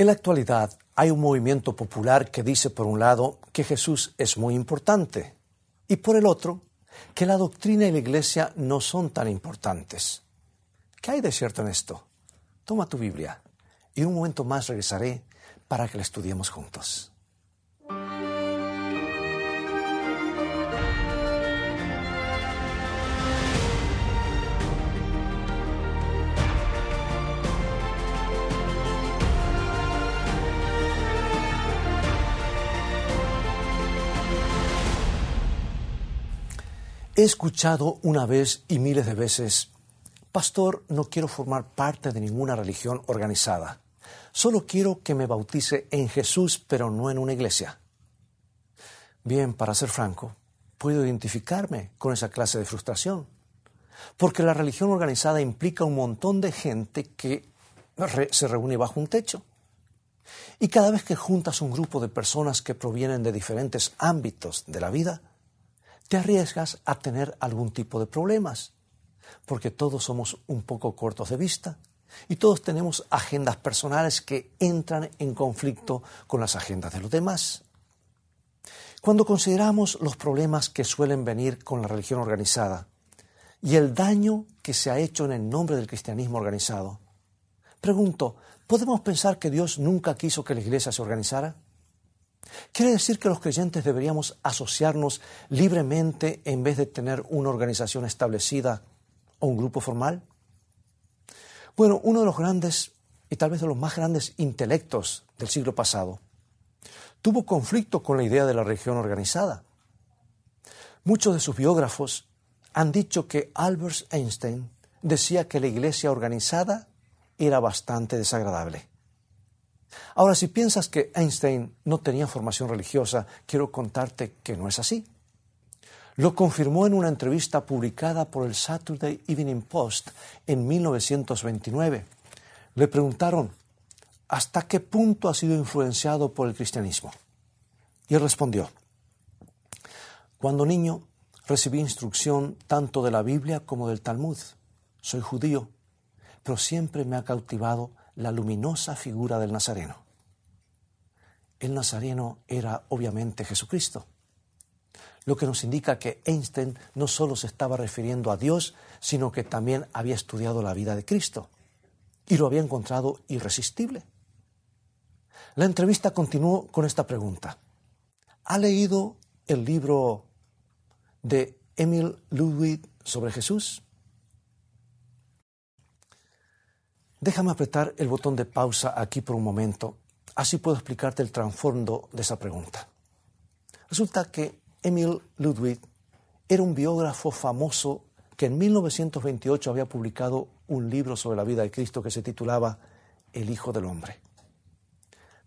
En la actualidad hay un movimiento popular que dice por un lado que Jesús es muy importante y por el otro que la doctrina y la iglesia no son tan importantes. ¿Qué hay de cierto en esto? Toma tu Biblia y un momento más regresaré para que la estudiemos juntos. He escuchado una vez y miles de veces, Pastor, no quiero formar parte de ninguna religión organizada. Solo quiero que me bautice en Jesús, pero no en una iglesia. Bien, para ser franco, puedo identificarme con esa clase de frustración, porque la religión organizada implica un montón de gente que se reúne bajo un techo. Y cada vez que juntas un grupo de personas que provienen de diferentes ámbitos de la vida, te arriesgas a tener algún tipo de problemas, porque todos somos un poco cortos de vista y todos tenemos agendas personales que entran en conflicto con las agendas de los demás. Cuando consideramos los problemas que suelen venir con la religión organizada y el daño que se ha hecho en el nombre del cristianismo organizado, pregunto, ¿podemos pensar que Dios nunca quiso que la iglesia se organizara? ¿Quiere decir que los creyentes deberíamos asociarnos libremente en vez de tener una organización establecida o un grupo formal? Bueno, uno de los grandes y tal vez de los más grandes intelectos del siglo pasado tuvo conflicto con la idea de la religión organizada. Muchos de sus biógrafos han dicho que Albert Einstein decía que la iglesia organizada era bastante desagradable. Ahora, si piensas que Einstein no tenía formación religiosa, quiero contarte que no es así. Lo confirmó en una entrevista publicada por el Saturday Evening Post en 1929. Le preguntaron, ¿hasta qué punto ha sido influenciado por el cristianismo? Y él respondió, cuando niño recibí instrucción tanto de la Biblia como del Talmud. Soy judío, pero siempre me ha cautivado la luminosa figura del Nazareno. El Nazareno era obviamente Jesucristo, lo que nos indica que Einstein no solo se estaba refiriendo a Dios, sino que también había estudiado la vida de Cristo y lo había encontrado irresistible. La entrevista continuó con esta pregunta. ¿Ha leído el libro de Emil Ludwig sobre Jesús? Déjame apretar el botón de pausa aquí por un momento, así puedo explicarte el trasfondo de esa pregunta. Resulta que Emil Ludwig era un biógrafo famoso que en 1928 había publicado un libro sobre la vida de Cristo que se titulaba El Hijo del Hombre.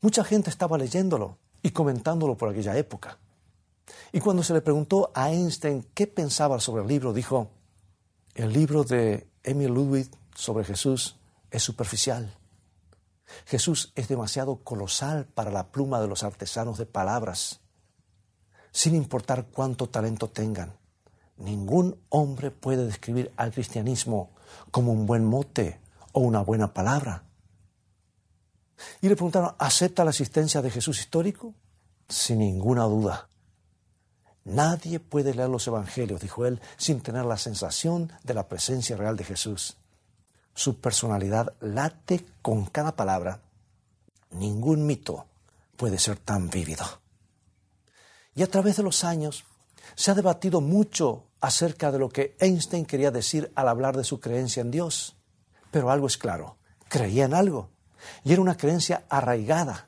Mucha gente estaba leyéndolo y comentándolo por aquella época. Y cuando se le preguntó a Einstein qué pensaba sobre el libro, dijo, el libro de Emil Ludwig sobre Jesús es superficial. Jesús es demasiado colosal para la pluma de los artesanos de palabras, sin importar cuánto talento tengan. Ningún hombre puede describir al cristianismo como un buen mote o una buena palabra. Y le preguntaron, ¿acepta la existencia de Jesús histórico? Sin ninguna duda. Nadie puede leer los evangelios, dijo él, sin tener la sensación de la presencia real de Jesús su personalidad late con cada palabra. Ningún mito puede ser tan vívido. Y a través de los años se ha debatido mucho acerca de lo que Einstein quería decir al hablar de su creencia en Dios. Pero algo es claro, creía en algo, y era una creencia arraigada.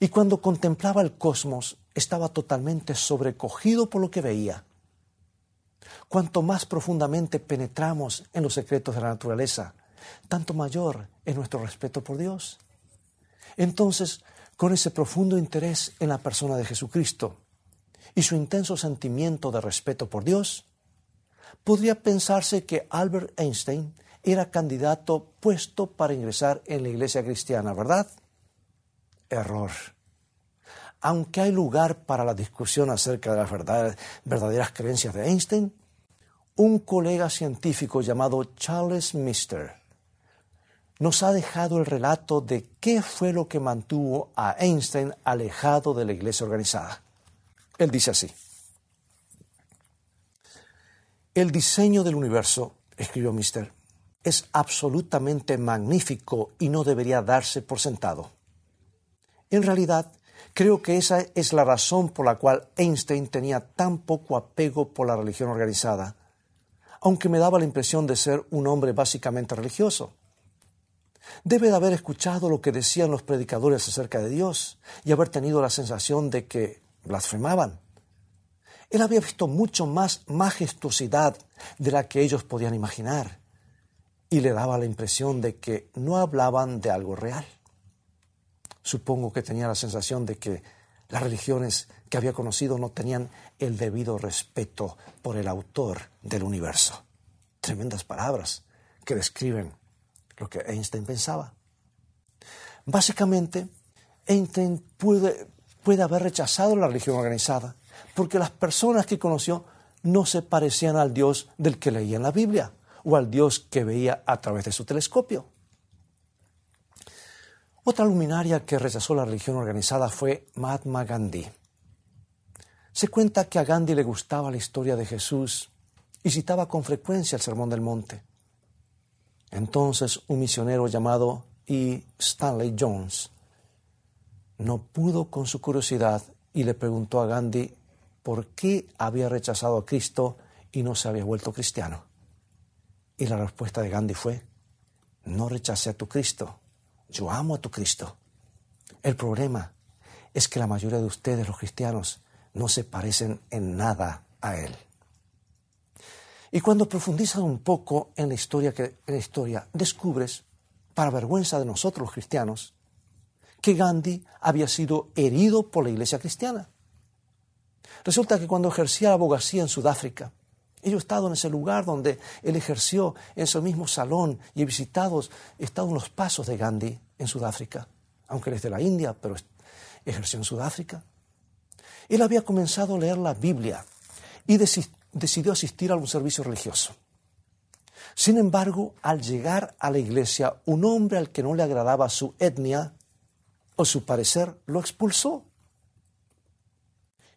Y cuando contemplaba el cosmos, estaba totalmente sobrecogido por lo que veía. Cuanto más profundamente penetramos en los secretos de la naturaleza, tanto mayor es nuestro respeto por Dios. Entonces, con ese profundo interés en la persona de Jesucristo y su intenso sentimiento de respeto por Dios, podría pensarse que Albert Einstein era candidato puesto para ingresar en la iglesia cristiana, ¿verdad? Error. Aunque hay lugar para la discusión acerca de las verdaderas creencias de Einstein, un colega científico llamado Charles Mister nos ha dejado el relato de qué fue lo que mantuvo a Einstein alejado de la iglesia organizada. Él dice así. El diseño del universo, escribió Mister, es absolutamente magnífico y no debería darse por sentado. En realidad, creo que esa es la razón por la cual Einstein tenía tan poco apego por la religión organizada, aunque me daba la impresión de ser un hombre básicamente religioso. Debe de haber escuchado lo que decían los predicadores acerca de Dios y haber tenido la sensación de que blasfemaban. Él había visto mucho más majestuosidad de la que ellos podían imaginar y le daba la impresión de que no hablaban de algo real. Supongo que tenía la sensación de que las religiones que había conocido no tenían el debido respeto por el autor del universo. Tremendas palabras que describen lo que Einstein pensaba. Básicamente, Einstein puede, puede haber rechazado la religión organizada porque las personas que conoció no se parecían al Dios del que leía en la Biblia o al Dios que veía a través de su telescopio. Otra luminaria que rechazó la religión organizada fue Mahatma Gandhi. Se cuenta que a Gandhi le gustaba la historia de Jesús y citaba con frecuencia el Sermón del Monte. Entonces un misionero llamado E. Stanley Jones no pudo con su curiosidad y le preguntó a Gandhi por qué había rechazado a Cristo y no se había vuelto cristiano. Y la respuesta de Gandhi fue, no rechacé a tu Cristo, yo amo a tu Cristo. El problema es que la mayoría de ustedes, los cristianos, no se parecen en nada a Él. Y cuando profundizas un poco en la historia, que, en la historia descubres, para vergüenza de nosotros los cristianos, que Gandhi había sido herido por la iglesia cristiana. Resulta que cuando ejercía la abogacía en Sudáfrica, yo he estado en ese lugar donde él ejerció, en ese mismo salón, y he visitado, he estado en los pasos de Gandhi en Sudáfrica, aunque él es de la India, pero ejerció en Sudáfrica. Él había comenzado a leer la Biblia y decidió asistir a un servicio religioso. Sin embargo, al llegar a la iglesia, un hombre al que no le agradaba su etnia o su parecer lo expulsó.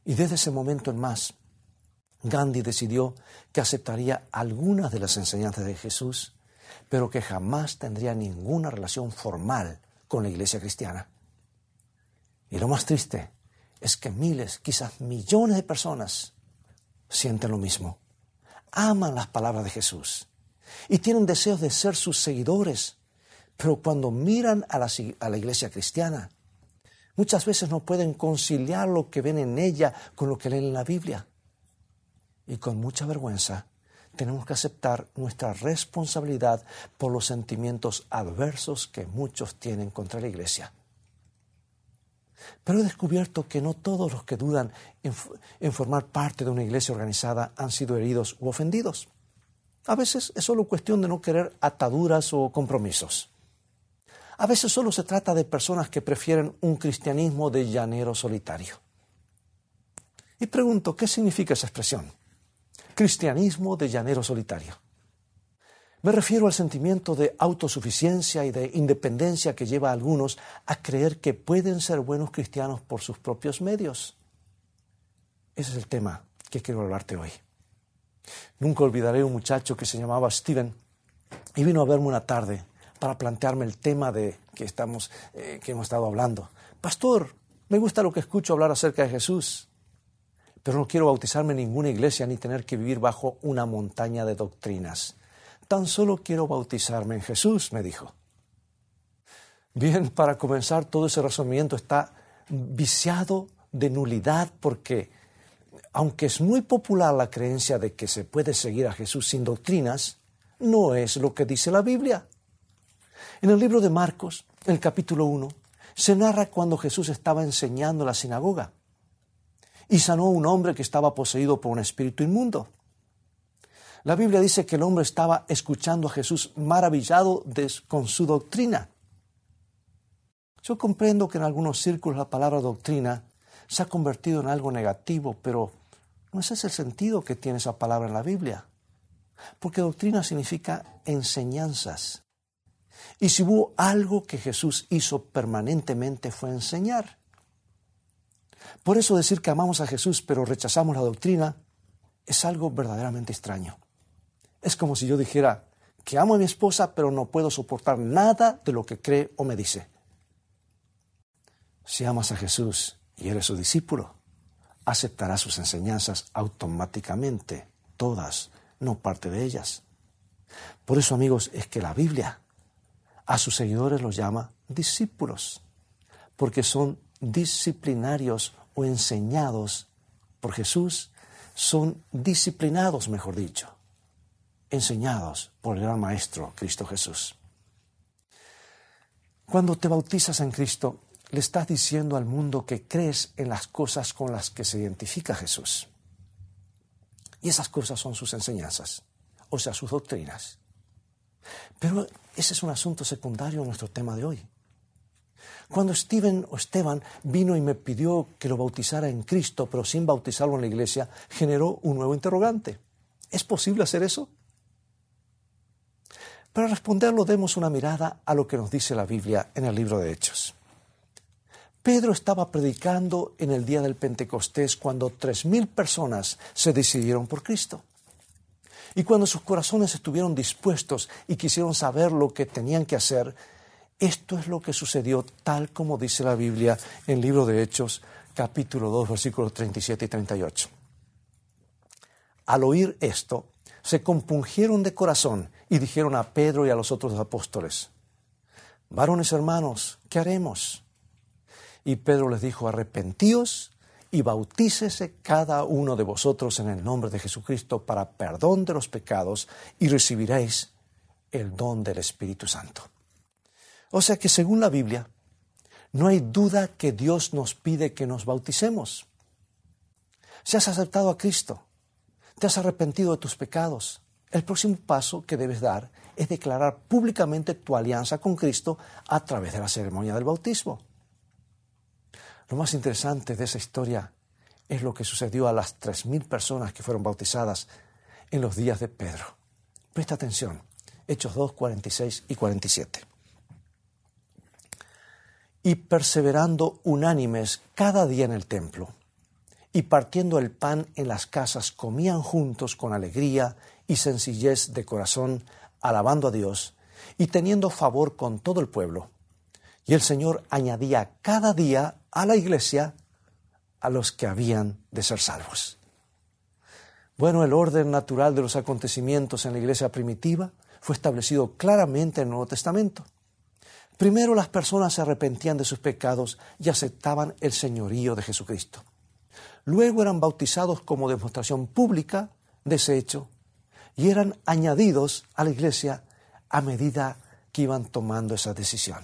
Y desde ese momento en más, Gandhi decidió que aceptaría algunas de las enseñanzas de Jesús, pero que jamás tendría ninguna relación formal con la iglesia cristiana. Y lo más triste es que miles, quizás millones de personas sienten lo mismo. Aman las palabras de Jesús y tienen deseos de ser sus seguidores, pero cuando miran a la, iglesia cristiana, muchas veces no pueden conciliar lo que ven en ella con lo que leen en la Biblia y con mucha vergüenza tenemos que aceptar nuestra responsabilidad por los sentimientos adversos que muchos tienen contra la Iglesia. Pero he descubierto que no todos los que dudan en, formar parte de una iglesia organizada han sido heridos u ofendidos. A veces es solo cuestión de no querer ataduras o compromisos. A veces solo se trata de personas que prefieren un cristianismo de llanero solitario. Y pregunto, ¿qué significa esa expresión? cristianismo de llanero solitario. Me refiero al sentimiento de autosuficiencia y de independencia que lleva a algunos a creer que pueden ser buenos cristianos por sus propios medios. Ese es el tema que quiero hablarte hoy. Nunca olvidaré un muchacho que se llamaba Steven y vino a verme una tarde para plantearme el tema de que estamos eh, que hemos estado hablando. Pastor, me gusta lo que escucho hablar acerca de Jesús pero no quiero bautizarme en ninguna iglesia ni tener que vivir bajo una montaña de doctrinas. Tan solo quiero bautizarme en Jesús, me dijo. Bien, para comenzar, todo ese razonamiento está viciado de nulidad porque, aunque es muy popular la creencia de que se puede seguir a Jesús sin doctrinas, no es lo que dice la Biblia. En el libro de Marcos, el capítulo 1, se narra cuando Jesús estaba enseñando en la sinagoga y sanó a un hombre que estaba poseído por un espíritu inmundo. La Biblia dice que el hombre estaba escuchando a Jesús maravillado con su doctrina. Yo comprendo que en algunos círculos la palabra doctrina se ha convertido en algo negativo, pero no ese es el sentido que tiene esa palabra en la Biblia. Porque doctrina significa enseñanzas. Y si hubo algo que Jesús hizo permanentemente fue enseñar. Por eso decir que amamos a Jesús pero rechazamos la doctrina es algo verdaderamente extraño. Es como si yo dijera que amo a mi esposa pero no puedo soportar nada de lo que cree o me dice. Si amas a Jesús y eres su discípulo, aceptarás sus enseñanzas automáticamente, todas, no parte de ellas. Por eso, amigos, es que la Biblia a sus seguidores los llama discípulos, porque son disciplinarios o enseñados por Jesús, son disciplinados, mejor dicho, enseñados por el gran Maestro Cristo Jesús. Cuando te bautizas en Cristo, le estás diciendo al mundo que crees en las cosas con las que se identifica Jesús. Y esas cosas son sus enseñanzas, o sea, sus doctrinas. Pero ese es un asunto secundario en nuestro tema de hoy. Cuando Steven o Esteban vino y me pidió que lo bautizara en Cristo, pero sin bautizarlo en la iglesia, generó un nuevo interrogante. ¿Es posible hacer eso? Para responderlo, demos una mirada a lo que nos dice la Biblia en el libro de Hechos. Pedro estaba predicando en el día del Pentecostés cuando tres mil personas se decidieron por Cristo. Y cuando sus corazones estuvieron dispuestos y quisieron saber lo que tenían que hacer, esto es lo que sucedió tal como dice la Biblia en el libro de Hechos, capítulo 2, versículos 37 y 38. Al oír esto, se compungieron de corazón y dijeron a Pedro y a los otros apóstoles, varones hermanos, ¿qué haremos? Y Pedro les dijo, arrepentíos y bautícese cada uno de vosotros en el nombre de Jesucristo para perdón de los pecados y recibiréis el don del Espíritu Santo. O sea que según la Biblia, no hay duda que Dios nos pide que nos bauticemos. Si has aceptado a Cristo, te has arrepentido de tus pecados, el próximo paso que debes dar es declarar públicamente tu alianza con Cristo a través de la ceremonia del bautismo. Lo más interesante de esa historia es lo que sucedió a las 3.000 personas que fueron bautizadas en los días de Pedro. Presta atención, Hechos 2, 46 y 47. Y perseverando unánimes cada día en el templo, y partiendo el pan en las casas, comían juntos con alegría y sencillez de corazón, alabando a Dios y teniendo favor con todo el pueblo. Y el Señor añadía cada día a la iglesia a los que habían de ser salvos. Bueno, el orden natural de los acontecimientos en la iglesia primitiva fue establecido claramente en el Nuevo Testamento. Primero las personas se arrepentían de sus pecados y aceptaban el señorío de Jesucristo. Luego eran bautizados como demostración pública de ese hecho y eran añadidos a la iglesia a medida que iban tomando esa decisión.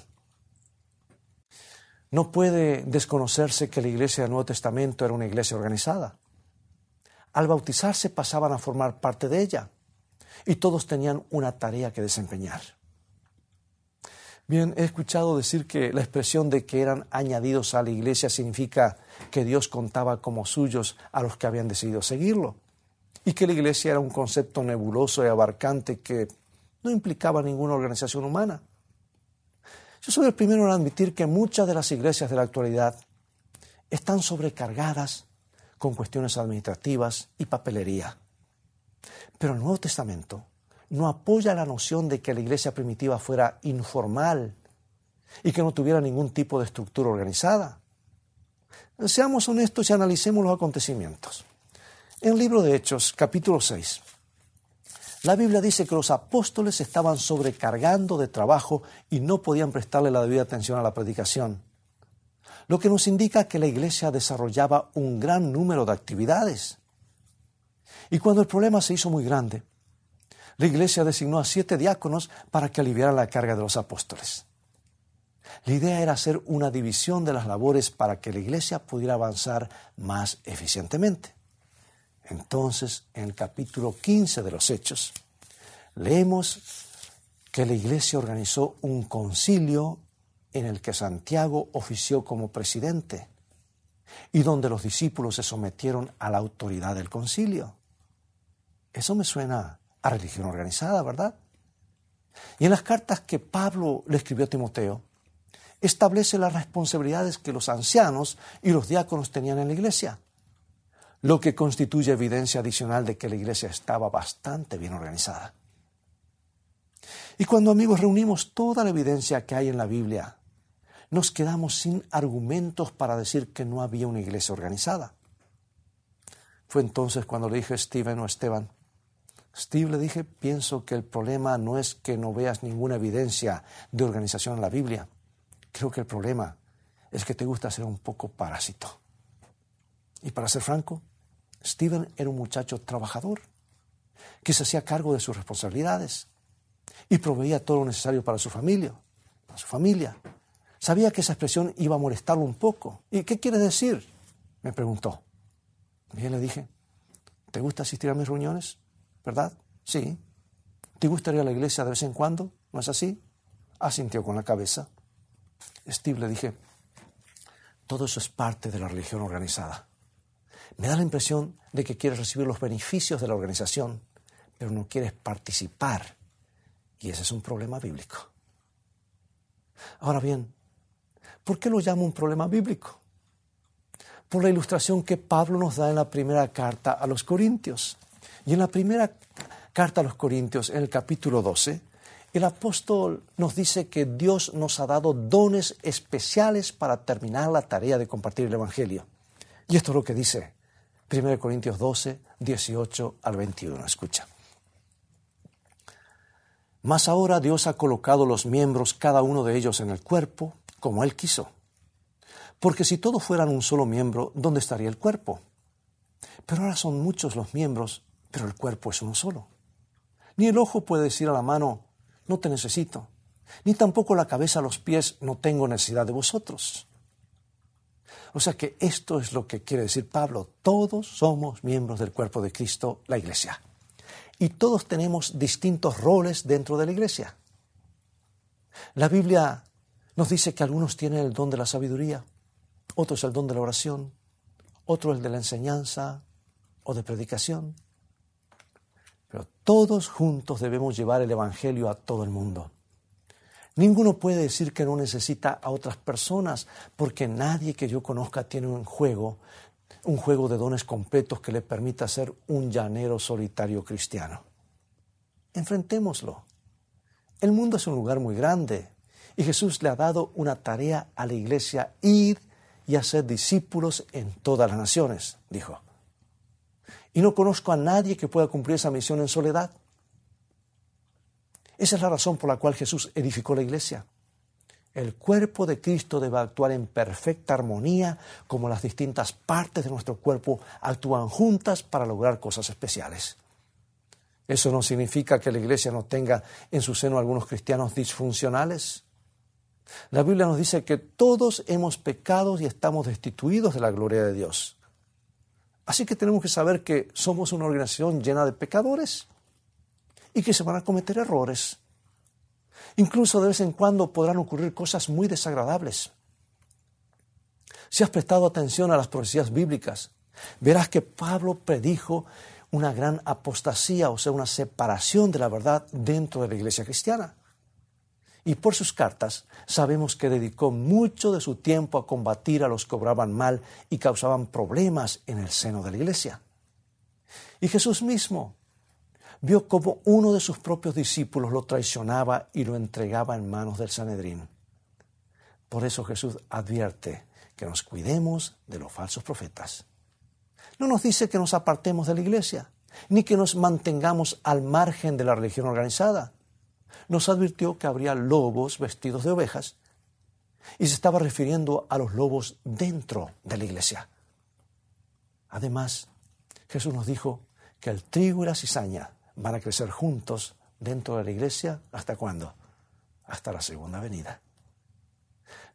No puede desconocerse que la iglesia del Nuevo Testamento era una iglesia organizada. Al bautizarse pasaban a formar parte de ella y todos tenían una tarea que desempeñar. Bien, he escuchado decir que la expresión de que eran añadidos a la iglesia significa que Dios contaba como suyos a los que habían decidido seguirlo y que la iglesia era un concepto nebuloso y abarcante que no implicaba ninguna organización humana. Yo soy el primero en admitir que muchas de las iglesias de la actualidad están sobrecargadas con cuestiones administrativas y papelería. Pero el Nuevo Testamento no apoya la noción de que la iglesia primitiva fuera informal y que no tuviera ningún tipo de estructura organizada. Seamos honestos y analicemos los acontecimientos. En el libro de Hechos, capítulo 6, la Biblia dice que los apóstoles estaban sobrecargando de trabajo y no podían prestarle la debida atención a la predicación, lo que nos indica que la iglesia desarrollaba un gran número de actividades. Y cuando el problema se hizo muy grande, la iglesia designó a siete diáconos para que aliviaran la carga de los apóstoles. La idea era hacer una división de las labores para que la iglesia pudiera avanzar más eficientemente. Entonces, en el capítulo 15 de los Hechos, leemos que la iglesia organizó un concilio en el que Santiago ofició como presidente y donde los discípulos se sometieron a la autoridad del concilio. Eso me suena a religión organizada, ¿verdad? Y en las cartas que Pablo le escribió a Timoteo, establece las responsabilidades que los ancianos y los diáconos tenían en la iglesia, lo que constituye evidencia adicional de que la iglesia estaba bastante bien organizada. Y cuando amigos reunimos toda la evidencia que hay en la Biblia, nos quedamos sin argumentos para decir que no había una iglesia organizada. Fue entonces cuando le dije a Steven o Esteban, Steve le dije, pienso que el problema no es que no veas ninguna evidencia de organización en la Biblia. Creo que el problema es que te gusta ser un poco parásito. Y para ser franco, Steven era un muchacho trabajador que se hacía cargo de sus responsabilidades y proveía todo lo necesario para su familia, su familia. Sabía que esa expresión iba a molestarlo un poco. ¿Y qué quiere decir? Me preguntó. Bien le dije, ¿te gusta asistir a mis reuniones? ¿Verdad? Sí. ¿Te gustaría ir a la iglesia de vez en cuando? ¿No es así? Asintió con la cabeza. Steve le dije, todo eso es parte de la religión organizada. Me da la impresión de que quieres recibir los beneficios de la organización, pero no quieres participar. Y ese es un problema bíblico. Ahora bien, ¿por qué lo llamo un problema bíblico? Por la ilustración que Pablo nos da en la primera carta a los Corintios. Y en la primera carta a los Corintios, en el capítulo 12, el apóstol nos dice que Dios nos ha dado dones especiales para terminar la tarea de compartir el Evangelio. Y esto es lo que dice 1 Corintios 12, 18 al 21. Escucha. Mas ahora Dios ha colocado los miembros, cada uno de ellos, en el cuerpo, como Él quiso. Porque si todos fueran un solo miembro, ¿dónde estaría el cuerpo? Pero ahora son muchos los miembros pero el cuerpo es uno solo. Ni el ojo puede decir a la mano, no te necesito, ni tampoco la cabeza a los pies, no tengo necesidad de vosotros. O sea que esto es lo que quiere decir Pablo, todos somos miembros del cuerpo de Cristo, la iglesia. Y todos tenemos distintos roles dentro de la iglesia. La Biblia nos dice que algunos tienen el don de la sabiduría, otros el don de la oración, otro el de la enseñanza o de predicación. Pero todos juntos debemos llevar el Evangelio a todo el mundo. Ninguno puede decir que no necesita a otras personas, porque nadie que yo conozca tiene un juego, un juego de dones completos que le permita ser un llanero solitario cristiano. Enfrentémoslo. El mundo es un lugar muy grande y Jesús le ha dado una tarea a la iglesia, ir y hacer discípulos en todas las naciones, dijo y no conozco a nadie que pueda cumplir esa misión en soledad. Esa es la razón por la cual Jesús edificó la iglesia. El cuerpo de Cristo debe actuar en perfecta armonía, como las distintas partes de nuestro cuerpo actúan juntas para lograr cosas especiales. Eso no significa que la iglesia no tenga en su seno algunos cristianos disfuncionales. La Biblia nos dice que todos hemos pecado y estamos destituidos de la gloria de Dios. Así que tenemos que saber que somos una organización llena de pecadores y que se van a cometer errores. Incluso de vez en cuando podrán ocurrir cosas muy desagradables. Si has prestado atención a las profecías bíblicas, verás que Pablo predijo una gran apostasía, o sea, una separación de la verdad dentro de la iglesia cristiana y por sus cartas sabemos que dedicó mucho de su tiempo a combatir a los que obraban mal y causaban problemas en el seno de la iglesia. Y Jesús mismo vio cómo uno de sus propios discípulos lo traicionaba y lo entregaba en manos del Sanedrín. Por eso Jesús advierte que nos cuidemos de los falsos profetas. No nos dice que nos apartemos de la iglesia, ni que nos mantengamos al margen de la religión organizada nos advirtió que habría lobos vestidos de ovejas y se estaba refiriendo a los lobos dentro de la iglesia. Además, Jesús nos dijo que el trigo y la cizaña van a crecer juntos dentro de la iglesia. ¿Hasta cuándo? Hasta la segunda venida.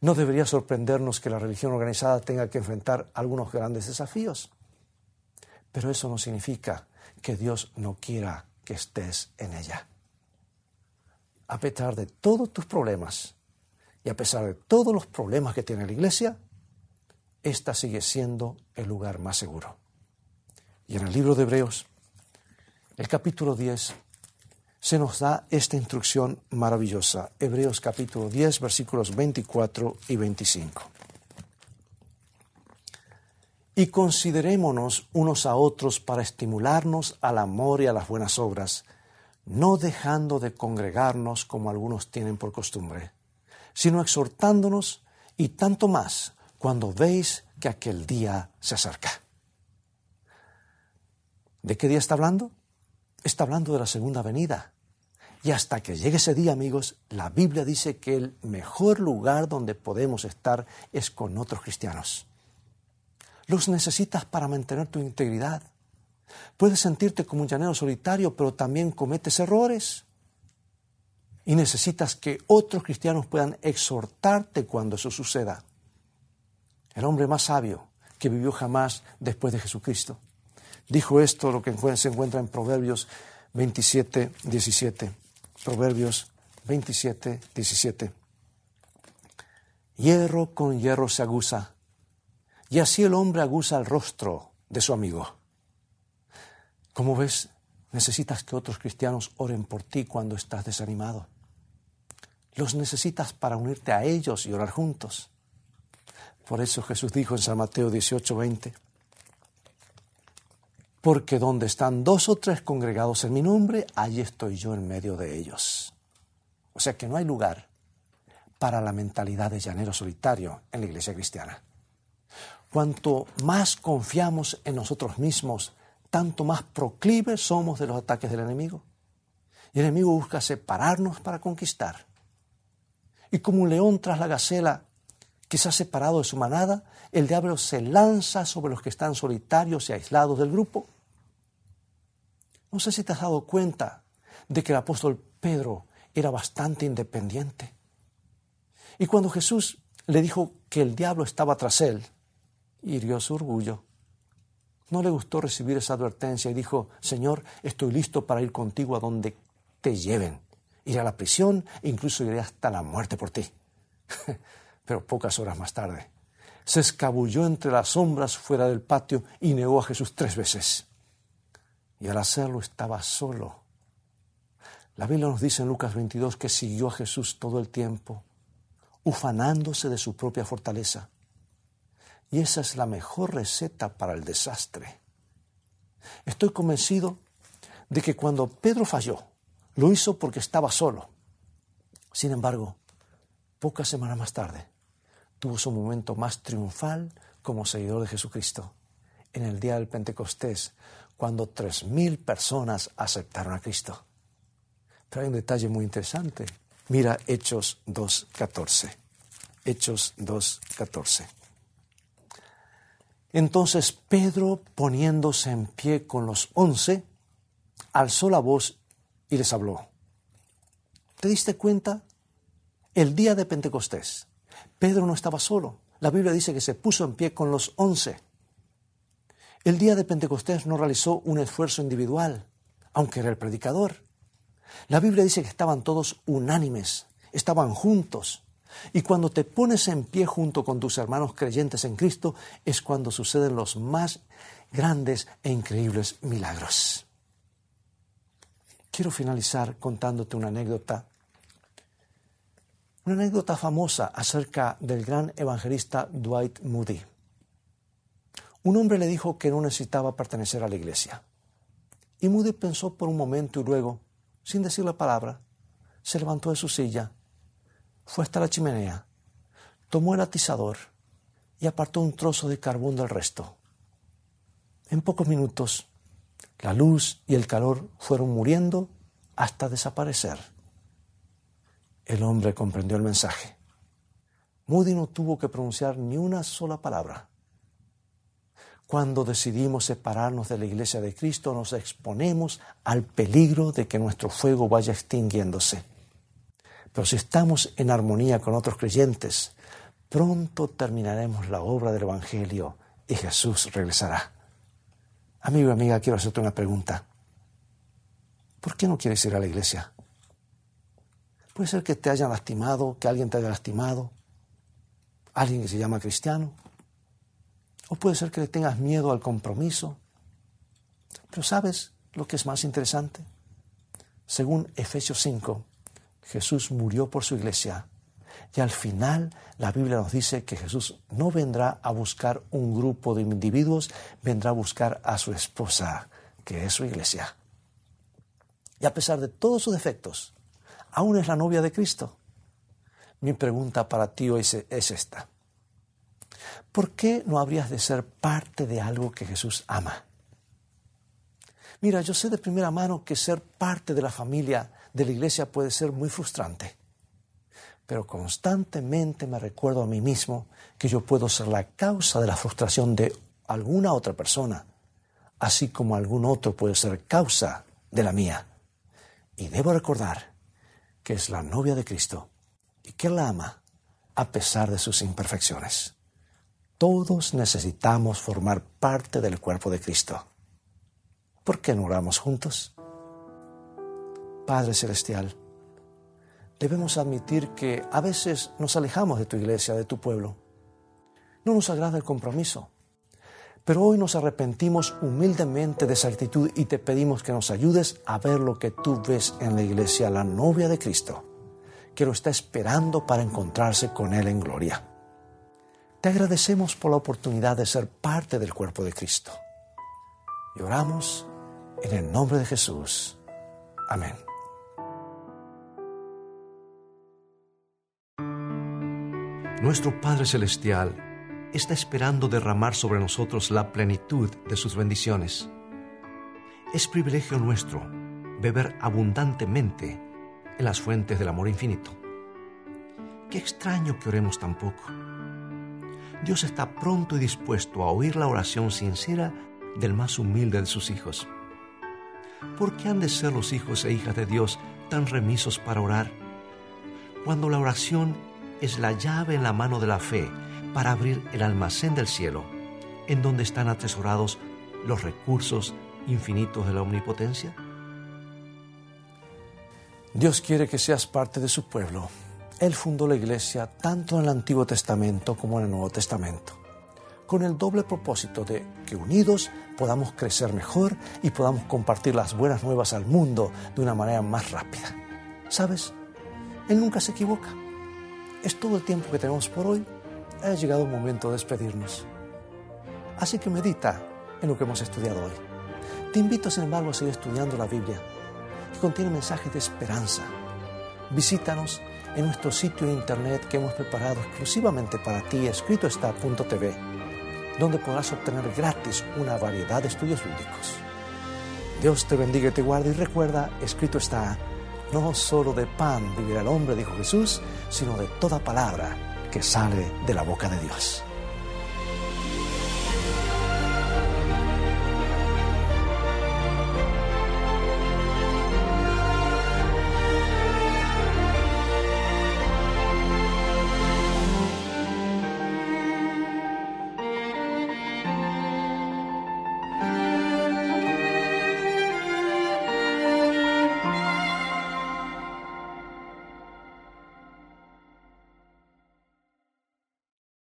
No debería sorprendernos que la religión organizada tenga que enfrentar algunos grandes desafíos, pero eso no significa que Dios no quiera que estés en ella a pesar de todos tus problemas y a pesar de todos los problemas que tiene la iglesia, esta sigue siendo el lugar más seguro. Y en el libro de Hebreos, el capítulo 10, se nos da esta instrucción maravillosa. Hebreos capítulo 10, versículos 24 y 25. Y considerémonos unos a otros para estimularnos al amor y a las buenas obras, no dejando de congregarnos como algunos tienen por costumbre, sino exhortándonos y tanto más cuando veis que aquel día se acerca. ¿De qué día está hablando? Está hablando de la segunda venida. Y hasta que llegue ese día, amigos, la Biblia dice que el mejor lugar donde podemos estar es con otros cristianos. Los necesitas para mantener tu integridad. Puedes sentirte como un llanero solitario, pero también cometes errores. Y necesitas que otros cristianos puedan exhortarte cuando eso suceda. El hombre más sabio que vivió jamás después de Jesucristo Dijo esto lo que se encuentra en Proverbios 27, 17. Proverbios 27, 17. Hierro con hierro se aguza, y así el hombre aguza el rostro de su amigo. Como ves, necesitas que otros cristianos oren por ti cuando estás desanimado. Los necesitas para unirte a ellos y orar juntos. Por eso Jesús dijo en San Mateo 18, 20, porque donde están dos o tres congregados en mi nombre, allí estoy yo en medio de ellos. O sea que no hay lugar para la mentalidad de llanero solitario en la iglesia cristiana. Cuanto más confiamos en nosotros mismos, tanto más proclives somos de los ataques del enemigo. Y el enemigo busca separarnos para conquistar. Y como un león tras la gacela que separado de su manada, el diablo se lanza sobre los que están solitarios y aislados del grupo. No sé si te has dado cuenta de que el apóstol Pedro era bastante independiente. Y cuando Jesús le dijo que el diablo estaba tras él, hirió su orgullo. No le gustó recibir esa advertencia y dijo, Señor, estoy listo para ir contigo a donde te lleven. Iré a la prisión e incluso iré hasta la muerte por ti. pero pocas horas más tarde, se escabulló entre las sombras fuera del patio y negó a Jesús tres veces. Y al hacerlo estaba solo. La Biblia nos dice en Lucas 22 que siguió a Jesús todo el tiempo, ufanándose de su propia fortaleza. Y esa es la mejor receta para el desastre. Estoy convencido de que cuando Pedro falló, lo hizo porque estaba solo. Sin embargo, pocas semanas más tarde, tuvo su momento más triunfal como seguidor de Jesucristo, en el día del Pentecostés, cuando tres mil personas aceptaron a Cristo. Hay un detalle muy interesante. Mira Hechos 2.14. Hechos 2.14. Entonces Pedro, poniéndose en pie con los once, alzó la voz y les habló. ¿Te diste cuenta? El día de Pentecostés, Pedro no estaba solo. La Biblia dice que se puso en pie con los once. El día de Pentecostés no realizó un esfuerzo individual, aunque era el predicador. La Biblia dice que estaban todos unánimes, estaban juntos. Y cuando te pones en pie junto con tus hermanos creyentes en Cristo es cuando suceden los más grandes e increíbles milagros. Quiero finalizar contándote una anécdota una anécdota famosa acerca del gran evangelista Dwight Moody. Un hombre le dijo que no necesitaba pertenecer a la iglesia. Y Moody pensó por un momento y luego, sin decir la palabra, se levantó de su silla, fue hasta la chimenea, tomó el atizador y apartó un trozo de carbón del resto. En pocos minutos, la luz y el calor fueron muriendo hasta desaparecer. El hombre comprendió el mensaje. Moody no tuvo que pronunciar ni una sola palabra. Cuando decidimos separarnos de la iglesia de Cristo, nos exponemos al peligro de que nuestro fuego vaya extinguiéndose. Pero si estamos en armonía con otros creyentes, pronto terminaremos la obra del Evangelio y Jesús regresará. Amigo y amiga, quiero hacerte una pregunta. ¿Por qué no quieres ir a la iglesia? Puede ser que te hayan lastimado, que alguien te haya lastimado, alguien que se llama cristiano. O puede ser que le tengas miedo al compromiso. Pero ¿sabes lo que es más interesante? Según Efesios 5, Jesús murió por su iglesia y al final la Biblia nos dice que Jesús no vendrá a buscar un grupo de individuos, vendrá a buscar a su esposa, que es su iglesia. Y a pesar de todos sus defectos, aún es la novia de Cristo. Mi pregunta para ti hoy es esta. ¿Por qué no habrías de ser parte de algo que Jesús ama? Mira, yo sé de primera mano que ser parte de la familia de la iglesia puede ser muy frustrante pero constantemente me recuerdo a mí mismo que yo puedo ser la causa de la frustración de alguna otra persona, así como algún otro puede ser causa de la mía. Y debo recordar que es la novia de Cristo y que la ama a pesar de sus imperfecciones. Todos necesitamos formar parte del cuerpo de Cristo. ¿Por qué no oramos juntos? Padre Celestial, debemos admitir que a veces nos alejamos de tu iglesia, de tu pueblo. No nos agrada el compromiso. Pero hoy nos arrepentimos humildemente de esa actitud y te pedimos que nos ayudes a ver lo que tú ves en la iglesia, la novia de Cristo, que lo está esperando para encontrarse con Él en gloria. Te agradecemos por la oportunidad de ser parte del cuerpo de Cristo. Y oramos en el nombre de Jesús. Amén. Nuestro Padre Celestial está esperando derramar sobre nosotros la plenitud de sus bendiciones. Es privilegio nuestro beber abundantemente en las fuentes del amor infinito. Qué extraño que oremos tan poco. Dios está pronto y dispuesto a oír la oración sincera del más humilde de sus hijos. ¿Por qué han de ser los hijos e hijas de Dios tan remisos para orar? Cuando la oración es la llave en la mano de la fe para abrir el almacén del cielo, en donde están atesorados los recursos infinitos de la omnipotencia? Dios quiere que seas parte de su pueblo. Él fundó la iglesia tanto en el Antiguo Testamento como en el Nuevo Testamento, con el doble propósito de que unidos podamos crecer mejor y podamos compartir las buenas nuevas al mundo de una manera más rápida. ¿Sabes? Él nunca se equivoca. Es todo el tiempo que tenemos por hoy. Ha llegado el momento de despedirnos. Así que medita en lo que hemos estudiado hoy. Te invito, sin embargo, a seguir estudiando la Biblia, que contiene mensajes de esperanza. Visítanos en nuestro sitio de internet que hemos preparado exclusivamente para ti, escritoestá.tv, donde podrás obtener gratis una variedad de estudios bíblicos. Dios te bendiga y te guarde y recuerda, escrito está no solo de pan vivirá el hombre, dijo Jesús, sino de toda palabra que sale de la boca de Dios.